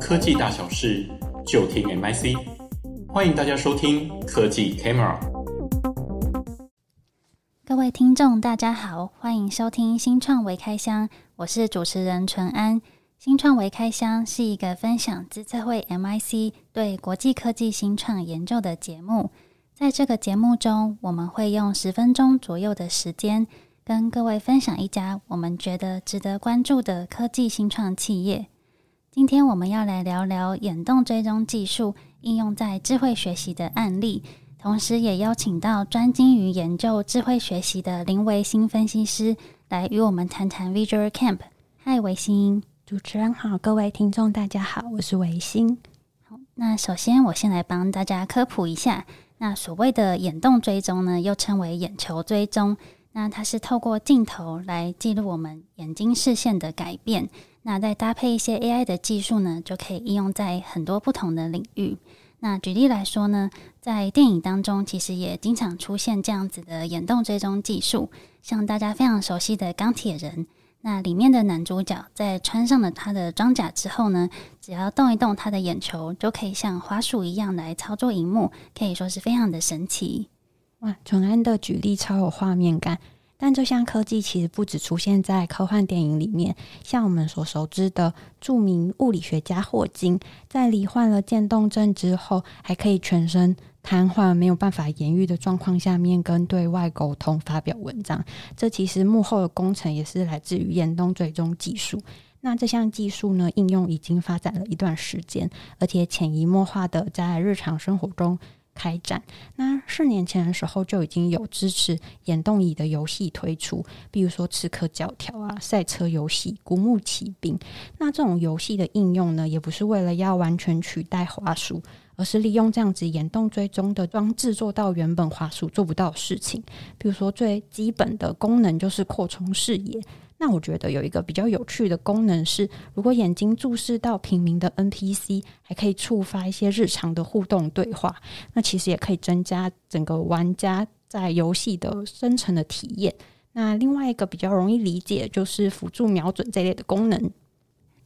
科技大小事，就听 MIC。欢迎大家收听科技 Camera。各位听众，大家好，欢迎收听新创微开箱，我是主持人淳安。新创微开箱是一个分享资策会 MIC 对国际科技新创研究的节目。在这个节目中，我们会用十分钟左右的时间，跟各位分享一家我们觉得值得关注的科技新创企业。今天我们要来聊聊眼动追踪技术应用在智慧学习的案例，同时也邀请到专精于研究智慧学习的林维新分析师来与我们谈谈 Visual Camp。嗨，维新，主持人好，各位听众大家好，我是维新。好，那首先我先来帮大家科普一下，那所谓的眼动追踪呢，又称为眼球追踪。那它是透过镜头来记录我们眼睛视线的改变，那再搭配一些 AI 的技术呢，就可以应用在很多不同的领域。那举例来说呢，在电影当中其实也经常出现这样子的眼动追踪技术，像大家非常熟悉的钢铁人，那里面的男主角在穿上了他的装甲之后呢，只要动一动他的眼球，就可以像滑鼠一样来操作荧幕，可以说是非常的神奇。哇，淳安的举例超有画面感，但这项科技其实不只出现在科幻电影里面，像我们所熟知的著名物理学家霍金，在罹患了渐冻症之后，还可以全身瘫痪、没有办法言语的状况下面跟对外沟通、发表文章。这其实幕后的工程也是来自于眼动追踪技术。那这项技术呢，应用已经发展了一段时间，而且潜移默化的在日常生活中。开展。那四年前的时候就已经有支持眼动仪的游戏推出，比如说刺客教条啊、赛车游戏、古墓奇兵。那这种游戏的应用呢，也不是为了要完全取代滑鼠，而是利用这样子眼动追踪的装置做到原本滑鼠做不到的事情。比如说最基本的功能就是扩充视野。那我觉得有一个比较有趣的功能是，如果眼睛注视到平民的 NPC，还可以触发一些日常的互动对话。那其实也可以增加整个玩家在游戏的深层的体验。那另外一个比较容易理解就是辅助瞄准这类的功能，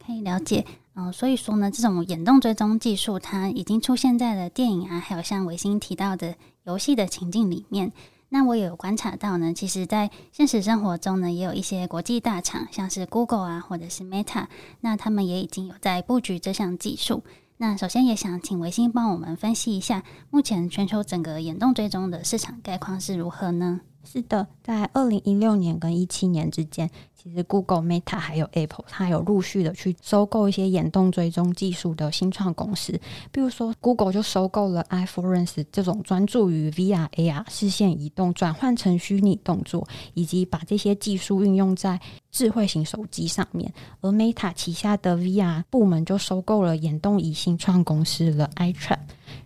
可以了解。嗯、所以说呢，这种眼动追踪技术它已经出现在了电影啊，还有像维新提到的游戏的情境里面。那我有观察到呢，其实，在现实生活中呢，也有一些国际大厂，像是 Google 啊，或者是 Meta，那他们也已经有在布局这项技术。那首先也想请维新帮我们分析一下，目前全球整个眼动追踪的市场概况是如何呢？是的，在二零一六年跟一七年之间，其实 Google、Meta 还有 Apple，它有陆续的去收购一些眼动追踪技术的新创公司。比如说，Google 就收购了 iForence 这种专注于 VR、AR 视线移动转换成虚拟动作，以及把这些技术运用在智慧型手机上面。而 Meta 旗下的 VR 部门就收购了眼动仪新创公司了 iTrap，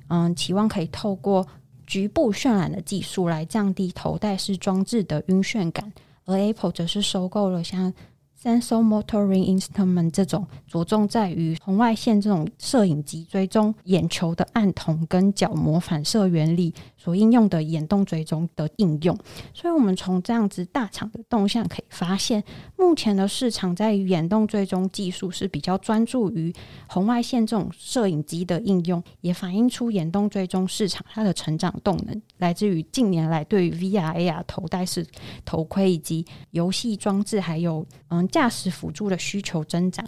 嗯，期望可以透过局部渲染的技术来降低头戴式装置的晕眩感，而 Apple 则是收购了像 sensor motoring Instrument 这种着重在于红外线这种摄影机追踪眼球的暗瞳跟角膜反射原理所应用的眼动追踪的应用，所以我们从这样子大厂的动向可以发现，目前的市场在于眼动追踪技术是比较专注于红外线这种摄影机的应用，也反映出眼动追踪市场它的成长动能来自于近年来对于 VR、AR 头戴式头盔以及游戏装置还有嗯。驾驶辅助的需求增长。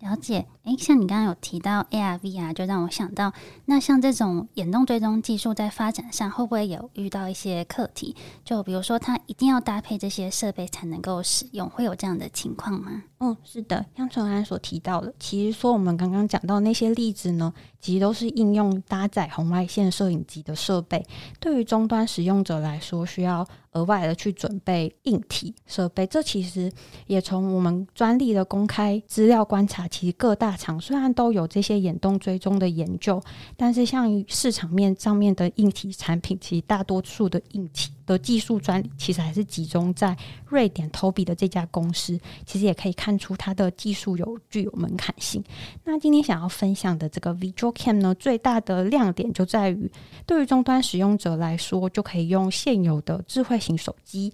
了解，诶，像你刚刚有提到 AR、VR，就让我想到，那像这种眼动追踪技术在发展上，会不会有遇到一些课题？就比如说，它一定要搭配这些设备才能够使用，会有这样的情况吗？嗯，是的，像陈安所提到的，其实说我们刚刚讲到那些例子呢，其实都是应用搭载红外线摄影机的设备，对于终端使用者来说，需要额外的去准备硬体设备。这其实也从我们专利的公开资料观察，其实各大厂虽然都有这些眼动追踪的研究，但是像市场面上面的硬体产品，其实大多数的硬体。的技术专利其实还是集中在瑞典 Tobii 的这家公司，其实也可以看出它的技术有具有门槛性。那今天想要分享的这个 Visual Cam 呢，最大的亮点就在于，对于终端使用者来说，就可以用现有的智慧型手机、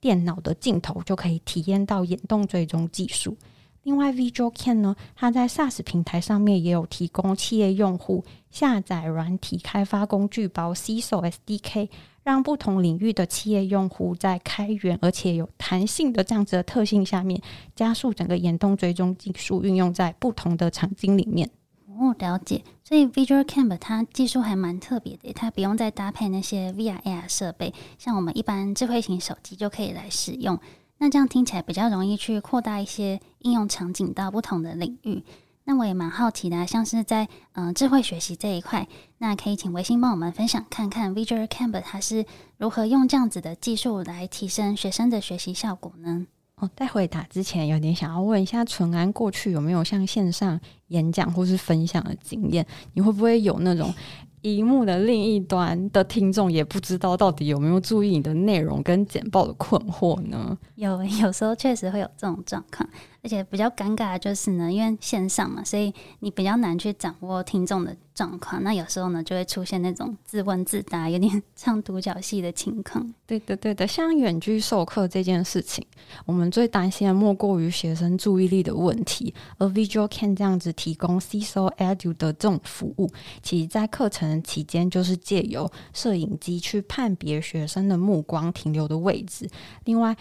电脑的镜头就可以体验到眼动追踪技术。另外，VisualCam 呢，它在 SaaS 平台上面也有提供企业用户下载软体开发工具包 （C So S D K），让不同领域的企业用户在开源而且有弹性的这样子的特性下面，加速整个眼动追踪技术运用在不同的场景里面。哦，了解。所以 VisualCam 它技术还蛮特别的，它不用再搭配那些 VR AR 设备，像我们一般智慧型手机就可以来使用。那这样听起来比较容易去扩大一些应用场景到不同的领域。那我也蛮好奇的，像是在嗯、智慧学习这一块，那可以请维新帮我们分享看看 Visual c a m p 它是如何用这样子的技术来提升学生的学习效果呢？哦，在回答之前，有点想要问一下淳安，过去有没有像线上演讲或是分享的经验？你会不会有那种？荧幕的另一端的听众也不知道到底有没有注意你的内容跟简报的困惑呢？有，有时候确实会有这种状况，而且比较尴尬的就是呢，因为线上嘛，所以你比较难去掌握听众的状况。那有时候呢，就会出现那种自问自答、有点 唱独角戏的情况。对的，对的，像远距授课这件事情，我们最担心的莫过于学生注意力的问题。而 Visual Can 这样子提供 CISO Edu 的这种服务，其实在课程期间就是借由摄影机去判别学生的目光停留的位置。另外，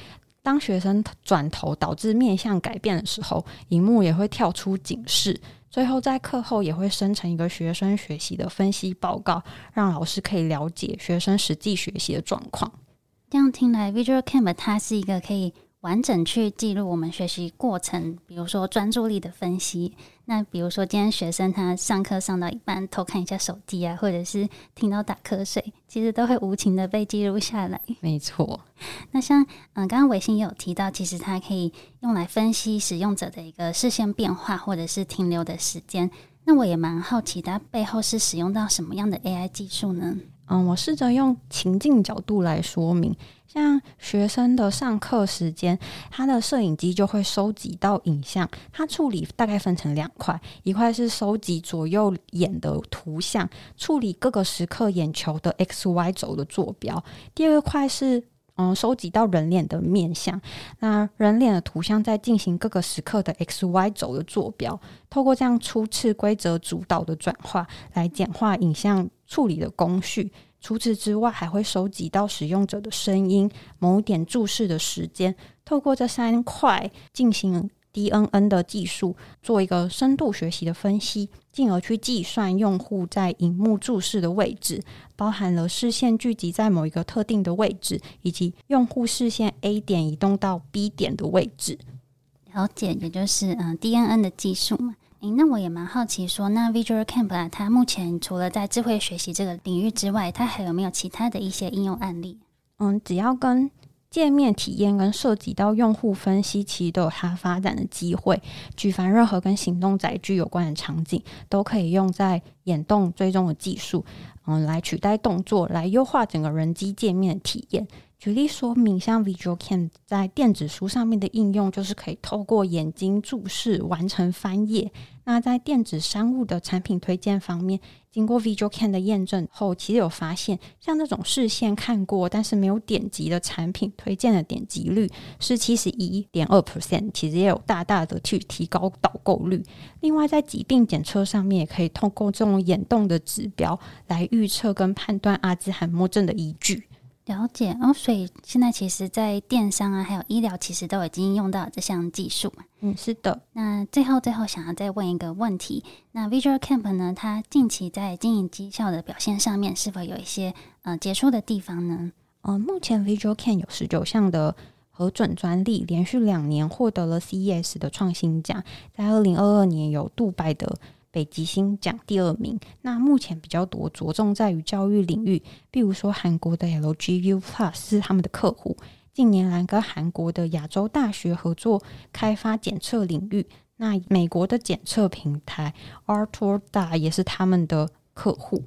当学生转头导致面向改变的时候，荧幕也会跳出警示。最后，在课后也会生成一个学生学习的分析报告，让老师可以了解学生实际学习的状况。这样听来，VisualCam 它是一个可以。完整去记录我们学习过程，比如说专注力的分析。那比如说今天学生他上课上到一半偷看一下手机啊，或者是听到打瞌睡，其实都会无情的被记录下来。没错。那像嗯，刚刚维新也有提到，其实它可以用来分析使用者的一个视线变化，或者是停留的时间。那我也蛮好奇，它背后是使用到什么样的 AI 技术呢？嗯，我试着用情境角度来说明。像学生的上课时间，他的摄影机就会收集到影像，它处理大概分成两块，一块是收集左右眼的图像，处理各个时刻眼球的 X、Y 轴的坐标；第二块是嗯，收集到人脸的面相，那人脸的图像在进行各个时刻的 X、Y 轴的坐标，透过这样初次规则主导的转化，来简化影像处理的工序。除此之外，还会收集到使用者的声音、某点注视的时间，透过这三块进行 DNN 的技术，做一个深度学习的分析，进而去计算用户在荧幕注视的位置，包含了视线聚集在某一个特定的位置，以及用户视线 A 点移动到 B 点的位置。了解，也就是嗯 DNN 的技术嘛。诶，那我也蛮好奇说，那 VisualCam 啊，它目前除了在智慧学习这个领域之外，它还有没有其他的一些应用案例？嗯，只要跟界面体验跟涉及到用户分析，其实都有它发展的机会。举凡任何跟行动载具有关的场景，都可以用在眼动追踪的技术，嗯，来取代动作，来优化整个人机界面的体验。举例说明，像 VisualCam 在电子书上面的应用，就是可以透过眼睛注视完成翻页。那在电子商务的产品推荐方面，经过 VisualCam 的验证后，其实有发现，像这种视线看过但是没有点击的产品推荐的点击率是七十一点二 percent，其实也有大大的去提高导购率。另外，在疾病检测上面，也可以透过这种眼动的指标来预测跟判断阿兹海默症的依据。了解哦，所以现在其实，在电商啊，还有医疗，其实都已经用到这项技术嘛。嗯，是的。那最后，最后想要再问一个问题：那 Visual Camp 呢？它近期在经营绩效的表现上面，是否有一些呃杰出的地方呢？呃，目前 Visual Camp 有十九项的核准专利，连续两年获得了 CES 的创新奖，在二零二二年有杜拜的。北极星奖第二名。那目前比较多着重在于教育领域，比如说韩国的 LGU Plus 是他们的客户。近年来跟韩国的亚洲大学合作开发检测领域。那美国的检测平台 ArtorDA 也是他们的客户。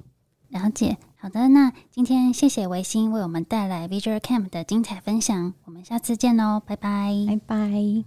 了解，好的。那今天谢谢维新为我们带来 Visual Camp 的精彩分享。我们下次见喽，拜拜，拜拜。